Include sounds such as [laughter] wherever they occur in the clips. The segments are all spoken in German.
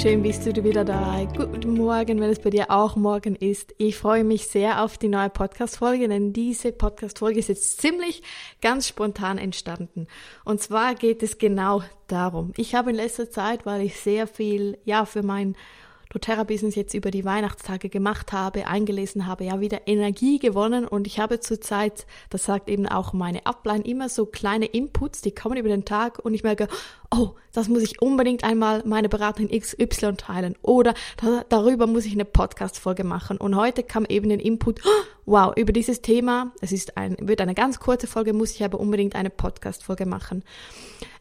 schön bist du wieder da. Guten Morgen, wenn es bei dir auch morgen ist. Ich freue mich sehr auf die neue Podcast-Folge, denn diese Podcast-Folge ist jetzt ziemlich ganz spontan entstanden. Und zwar geht es genau darum. Ich habe in letzter Zeit, weil ich sehr viel, ja, für mein doTERRA-Business jetzt über die Weihnachtstage gemacht habe, eingelesen habe, ja wieder Energie gewonnen und ich habe zurzeit, das sagt eben auch meine Upline, immer so kleine Inputs, die kommen über den Tag und ich merke, oh, das muss ich unbedingt einmal meine Beraterin XY teilen oder da, darüber muss ich eine Podcast-Folge machen und heute kam eben ein Input, wow, über dieses Thema, es ist ein, wird eine ganz kurze Folge, muss ich aber unbedingt eine Podcast-Folge machen.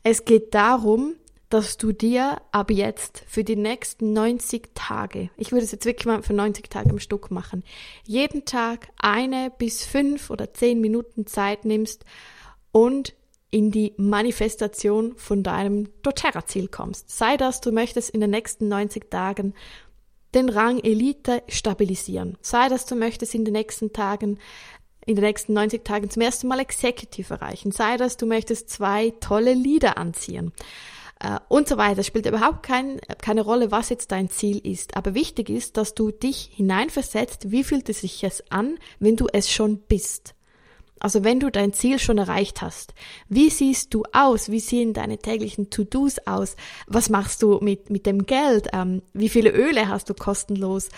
Es geht darum, dass du dir ab jetzt für die nächsten 90 Tage, ich würde es jetzt wirklich mal für 90 Tage im Stück machen, jeden Tag eine bis fünf oder zehn Minuten Zeit nimmst und in die Manifestation von deinem doTERRA-Ziel kommst. Sei das, du möchtest in den nächsten 90 Tagen den Rang Elite stabilisieren. Sei das, du möchtest in den nächsten Tagen in den nächsten 90 Tagen zum ersten Mal Executive erreichen. Sei das, du möchtest zwei tolle Lieder anziehen äh, und so weiter. Es spielt überhaupt kein, keine Rolle, was jetzt dein Ziel ist. Aber wichtig ist, dass du dich hineinversetzt, wie fühlt es sich jetzt an, wenn du es schon bist. Also wenn du dein Ziel schon erreicht hast, wie siehst du aus? Wie sehen deine täglichen To-Dos aus? Was machst du mit, mit dem Geld? Ähm, wie viele Öle hast du kostenlos?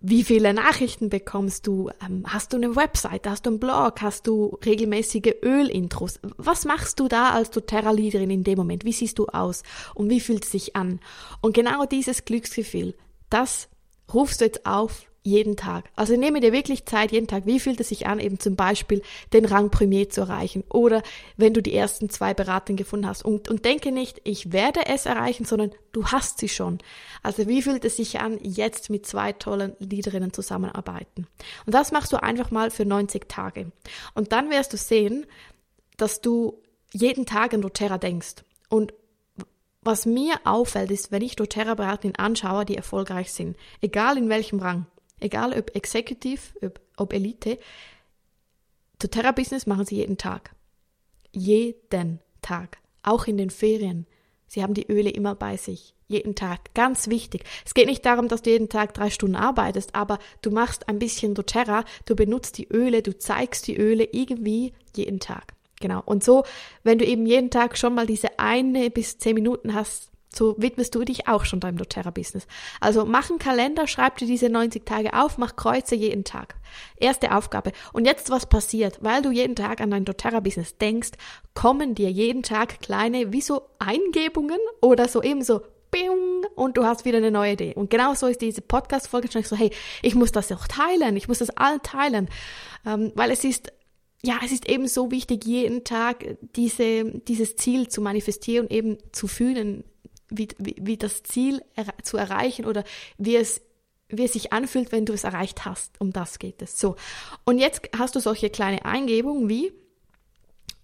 Wie viele Nachrichten bekommst du? Ähm, hast du eine Website? Hast du einen Blog? Hast du regelmäßige Ölintros? Was machst du da als doTERRA-Leaderin in dem Moment? Wie siehst du aus? Und wie fühlt es sich an? Und genau dieses Glücksgefühl, das rufst du jetzt auf jeden Tag. Also nehme dir wirklich Zeit jeden Tag. Wie fühlt es sich an, eben zum Beispiel den Rang Premier zu erreichen? Oder wenn du die ersten zwei Beratungen gefunden hast. Und, und denke nicht, ich werde es erreichen, sondern du hast sie schon. Also wie fühlt es sich an, jetzt mit zwei tollen Leaderinnen zusammenarbeiten? Und das machst du einfach mal für 90 Tage. Und dann wirst du sehen, dass du jeden Tag an doTERRA denkst. Und was mir auffällt, ist, wenn ich doTERRA-Beraterinnen anschaue, die erfolgreich sind, egal in welchem Rang, egal ob Executive, ob, ob Elite, doTERRA-Business machen sie jeden Tag. Jeden Tag. Auch in den Ferien. Sie haben die Öle immer bei sich. Jeden Tag. Ganz wichtig. Es geht nicht darum, dass du jeden Tag drei Stunden arbeitest, aber du machst ein bisschen doTERRA, du benutzt die Öle, du zeigst die Öle irgendwie jeden Tag. Genau. Und so, wenn du eben jeden Tag schon mal diese eine bis zehn Minuten hast, so widmest du dich auch schon deinem doTERRA-Business. Also mach einen Kalender, schreib dir diese 90 Tage auf, mach Kreuze jeden Tag. Erste Aufgabe. Und jetzt was passiert? Weil du jeden Tag an dein doTERRA-Business denkst, kommen dir jeden Tag kleine, wie so Eingebungen oder so eben so und du hast wieder eine neue Idee. Und genau so ist diese Podcast-Folge schon so, hey, ich muss das auch teilen, ich muss das allen teilen, ähm, weil es ist ja, es ist eben so wichtig, jeden Tag diese, dieses Ziel zu manifestieren, eben zu fühlen, wie, wie, wie das Ziel zu erreichen oder wie es wie es sich anfühlt, wenn du es erreicht hast. Um das geht es. So. Und jetzt hast du solche kleine Eingebungen wie,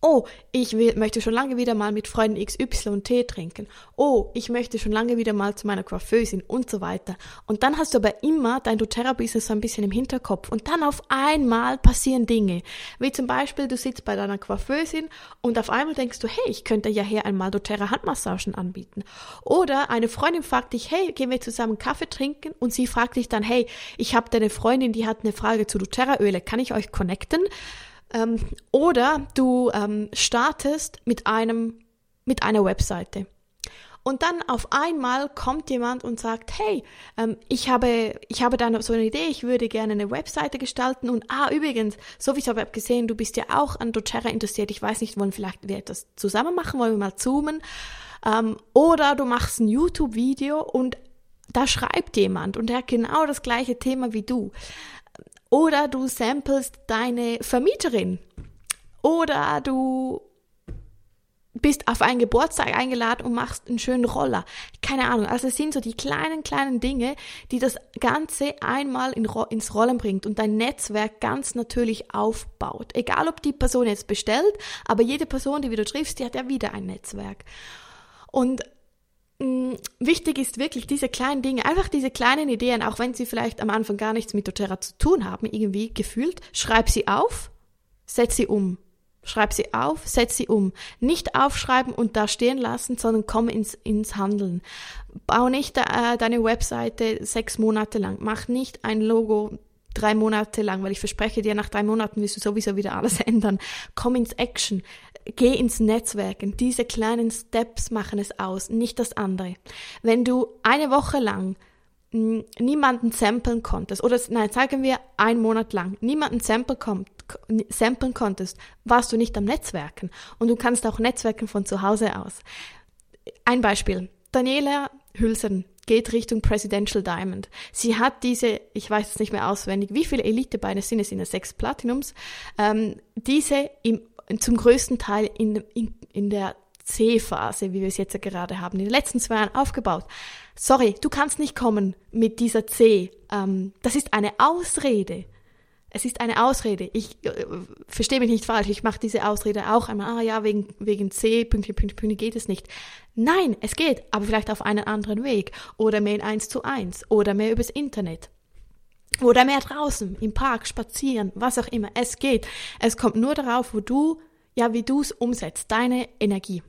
Oh, ich will, möchte schon lange wieder mal mit Freunden XY Tee trinken. Oh, ich möchte schon lange wieder mal zu meiner Coiffeusin und so weiter. Und dann hast du aber immer dein doTERRA-Business so ein bisschen im Hinterkopf. Und dann auf einmal passieren Dinge. Wie zum Beispiel, du sitzt bei deiner Coiffeusin und auf einmal denkst du, hey, ich könnte ja hier einmal doTERRA Handmassagen anbieten. Oder eine Freundin fragt dich, hey, gehen wir zusammen Kaffee trinken? Und sie fragt dich dann, hey, ich habe deine Freundin, die hat eine Frage zu doTERRA-Öle. Kann ich euch connecten? Ähm, oder du ähm, startest mit einem, mit einer Webseite. Und dann auf einmal kommt jemand und sagt, hey, ähm, ich habe, ich habe da so eine Idee, ich würde gerne eine Webseite gestalten und ah, übrigens, so wie ich habe gesehen, du bist ja auch an doTERRA interessiert, ich weiß nicht, wollen vielleicht wir etwas zusammen machen, wollen wir mal zoomen, ähm, oder du machst ein YouTube-Video und da schreibt jemand und der hat genau das gleiche Thema wie du. Oder du samplest deine Vermieterin. Oder du bist auf einen Geburtstag eingeladen und machst einen schönen Roller. Keine Ahnung. Also es sind so die kleinen, kleinen Dinge, die das Ganze einmal in, ins Rollen bringt und dein Netzwerk ganz natürlich aufbaut. Egal, ob die Person jetzt bestellt, aber jede Person, die du triffst, die hat ja wieder ein Netzwerk. Und wichtig ist wirklich diese kleinen Dinge, einfach diese kleinen Ideen, auch wenn sie vielleicht am Anfang gar nichts mit doTERRA zu tun haben, irgendwie gefühlt, schreib sie auf, setz sie um. Schreib sie auf, setz sie um. Nicht aufschreiben und da stehen lassen, sondern komm ins, ins Handeln. Bau nicht äh, deine Webseite sechs Monate lang. Mach nicht ein Logo drei Monate lang, weil ich verspreche dir, nach drei Monaten wirst du sowieso wieder alles [laughs] ändern. Komm ins Action. Geh ins Netzwerken. Diese kleinen Steps machen es aus, nicht das andere. Wenn du eine Woche lang niemanden samplen konntest, oder nein, sagen wir einen Monat lang, niemanden samplen, kommt, samplen konntest, warst du nicht am Netzwerken. Und du kannst auch Netzwerken von zu Hause aus. Ein Beispiel. Daniela Hülsen geht Richtung Presidential Diamond. Sie hat diese, ich weiß jetzt nicht mehr auswendig, wie viele Elitebeine sind es, sind es sechs Platinums, ähm, diese im, zum größten Teil in, in, in der C-Phase, wie wir es jetzt ja gerade haben, in den letzten zwei Jahren aufgebaut. Sorry, du kannst nicht kommen mit dieser C. Ähm, das ist eine Ausrede. Es ist eine Ausrede. Ich äh, verstehe mich nicht falsch. Ich mache diese Ausrede auch einmal. Ah ja, wegen, wegen C, Pünktchen, Pünktchen, Pünktchen geht es nicht. Nein, es geht, aber vielleicht auf einen anderen Weg. Oder mehr in eins zu eins. Oder mehr übers Internet. Oder mehr draußen, im Park, spazieren, was auch immer. Es geht. Es kommt nur darauf, wo du, ja, wie du es umsetzt, deine Energie.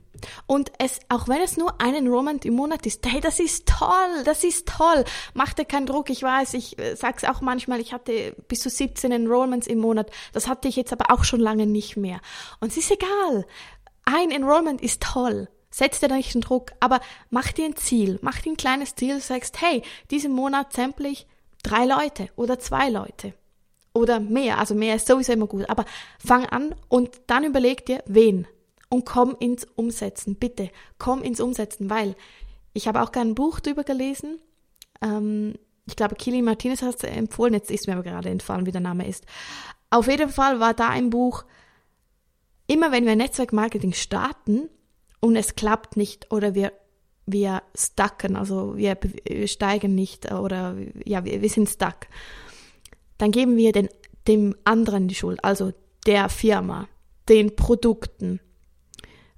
Und es, auch wenn es nur ein Enrollment im Monat ist, hey, das ist toll, das ist toll. Mach dir keinen Druck. Ich weiß, ich äh, sag's auch manchmal, ich hatte bis zu 17 Enrollments im Monat. Das hatte ich jetzt aber auch schon lange nicht mehr. Und es ist egal. Ein Enrollment ist toll. Setz dir da nicht einen Druck, aber mach dir ein Ziel. Mach dir ein kleines Ziel, sagst, hey, diesen Monat sample ich drei Leute oder zwei Leute. Oder mehr, also mehr ist sowieso immer gut. Aber fang an und dann überleg dir, wen und komm ins Umsetzen. Bitte, komm ins Umsetzen, weil ich habe auch gerne ein Buch drüber gelesen. Ähm, ich glaube, Kili Martinez hat es empfohlen, jetzt ist mir aber gerade entfallen, wie der Name ist. Auf jeden Fall war da ein Buch, immer wenn wir Netzwerkmarketing starten und es klappt nicht oder wir wir stucken, also wir, steigen nicht oder ja, wir, wir sind stuck, dann geben wir den, dem anderen die Schuld, also der Firma, den Produkten,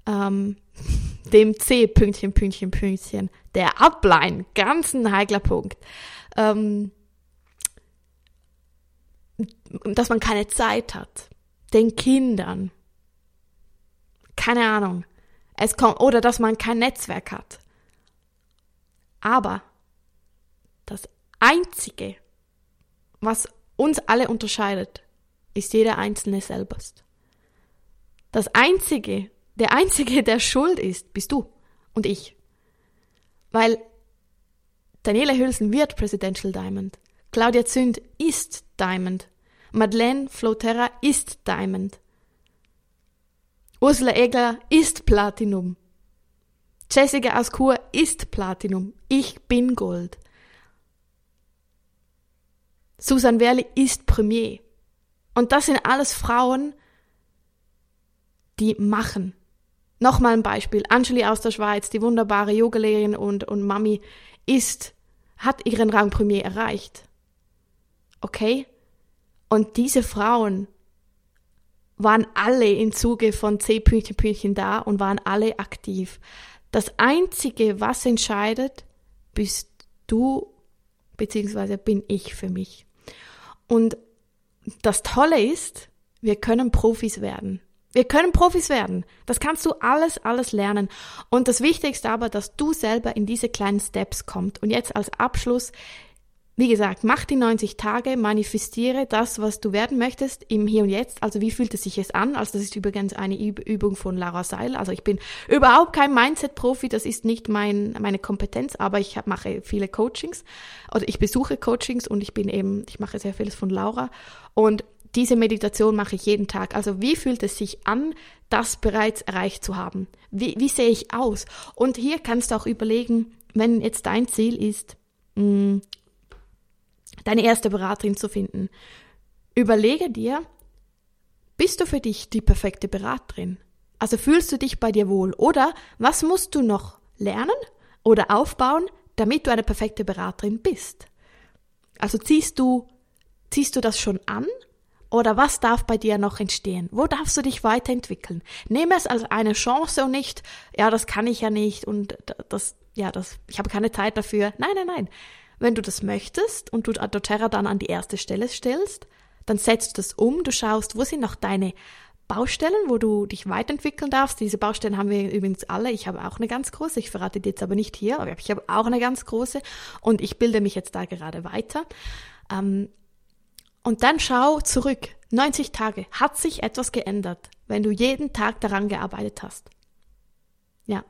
ähm, [laughs] dem C, Pünktchen, Pünktchen, Pünktchen, der Upline, ganz ein heikler Punkt, ähm, dass man keine Zeit hat, den Kindern, keine Ahnung, es kommt, oder dass man kein Netzwerk hat. Aber das Einzige, was uns alle unterscheidet, ist jeder Einzelne selbst. Das Einzige, der Einzige, der schuld ist, bist du und ich. Weil Daniela Hülsen wird Presidential Diamond. Claudia Zünd ist Diamond. Madeleine Floterra ist Diamond. Ursula Egler ist Platinum. Jessica Askur ist Platinum. Ich bin Gold. Susan Werli ist Premier. Und das sind alles Frauen, die machen. Nochmal ein Beispiel. Angeli aus der Schweiz, die wunderbare Yogalehrerin und, und Mami, ist, hat ihren Rang Premier erreicht. Okay? Und diese Frauen waren alle im Zuge von C Pünktchen Pünktchen da und waren alle aktiv. Das einzige, was entscheidet, bist du, beziehungsweise bin ich für mich. Und das Tolle ist, wir können Profis werden. Wir können Profis werden. Das kannst du alles, alles lernen. Und das Wichtigste aber, dass du selber in diese kleinen Steps kommst. Und jetzt als Abschluss, wie gesagt, mach die 90 Tage, manifestiere das, was du werden möchtest im Hier und Jetzt. Also wie fühlt es sich jetzt an? Also das ist übrigens eine Übung von Lara Seil. Also ich bin überhaupt kein Mindset-Profi, das ist nicht mein, meine Kompetenz, aber ich mache viele Coachings oder ich besuche Coachings und ich bin eben, ich mache sehr vieles von Laura. Und diese Meditation mache ich jeden Tag. Also wie fühlt es sich an, das bereits erreicht zu haben? Wie, wie sehe ich aus? Und hier kannst du auch überlegen, wenn jetzt dein Ziel ist, mh, mm, deine erste Beraterin zu finden, überlege dir, bist du für dich die perfekte Beraterin? Also fühlst du dich bei dir wohl? Oder was musst du noch lernen oder aufbauen, damit du eine perfekte Beraterin bist? Also ziehst du, ziehst du das schon an oder was darf bei dir noch entstehen? Wo darfst du dich weiterentwickeln? Nehme es als eine Chance und nicht, ja, das kann ich ja nicht und das, ja, das, ich habe keine Zeit dafür. Nein, nein, nein. Wenn du das möchtest und du doTERRA dann an die erste Stelle stellst, dann setzt du das um, du schaust, wo sind noch deine Baustellen, wo du dich weiterentwickeln darfst. Diese Baustellen haben wir übrigens alle. Ich habe auch eine ganz große. Ich verrate die jetzt aber nicht hier, aber ich habe auch eine ganz große und ich bilde mich jetzt da gerade weiter. Ähm, und dann schau zurück. 90 Tage. Hat sich etwas geändert, wenn du jeden Tag daran gearbeitet hast? Ja.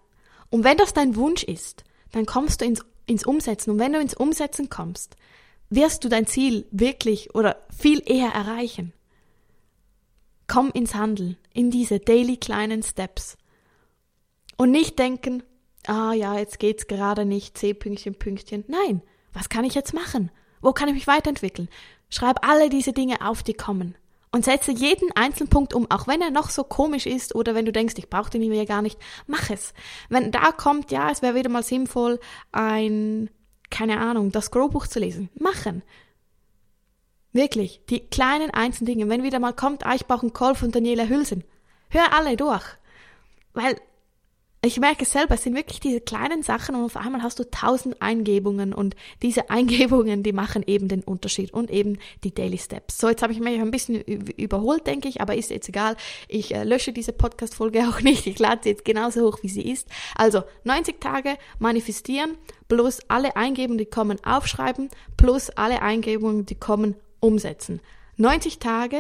Und wenn das dein Wunsch ist, dann kommst du ins, ins Umsetzen. Und wenn du ins Umsetzen kommst, wirst du dein Ziel wirklich oder viel eher erreichen. Komm ins Handeln, in diese daily kleinen Steps. Und nicht denken, ah ja, jetzt geht's gerade nicht, C Pünktchen, Pünktchen. Nein, was kann ich jetzt machen? Wo kann ich mich weiterentwickeln? Schreib alle diese Dinge auf, die kommen. Und setze jeden einzelnen Punkt um, auch wenn er noch so komisch ist oder wenn du denkst, ich brauche den hier gar nicht, mach es. Wenn da kommt, ja, es wäre wieder mal sinnvoll, ein, keine Ahnung, das Growbuch zu lesen, machen. Wirklich, die kleinen einzelnen Dinge. Wenn wieder mal kommt, ah, ich brauche einen Call von Daniela Hülsen. Hör alle durch. Weil ich merke selber, es sind wirklich diese kleinen Sachen und auf einmal hast du tausend Eingebungen und diese [laughs] Eingebungen, die machen eben den Unterschied und eben die Daily Steps. So, jetzt habe ich mich ein bisschen überholt, denke ich, aber ist jetzt egal. Ich äh, lösche diese Podcast-Folge [laughs] auch nicht. Ich lade sie jetzt genauso hoch, wie sie ist. Also 90 Tage manifestieren plus alle Eingebungen, die kommen, aufschreiben plus alle Eingebungen, die kommen, umsetzen. 90 Tage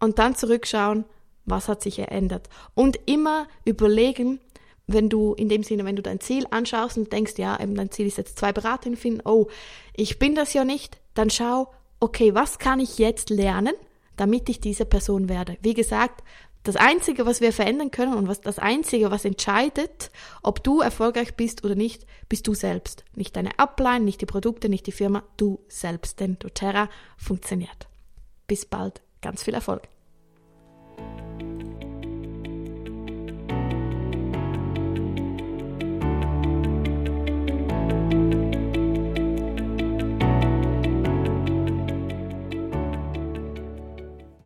und dann zurückschauen, was hat sich verändert. Und immer überlegen, wenn du in dem Sinne, wenn du dein Ziel anschaust und denkst, ja, eben dein Ziel ist jetzt zwei Beraterinnen finden, oh, ich bin das ja nicht, dann schau, okay, was kann ich jetzt lernen, damit ich diese Person werde? Wie gesagt, das Einzige, was wir verändern können und was das Einzige, was entscheidet, ob du erfolgreich bist oder nicht, bist du selbst. Nicht deine Upline, nicht die Produkte, nicht die Firma, du selbst. Denn doTERRA funktioniert. Bis bald. Ganz viel Erfolg.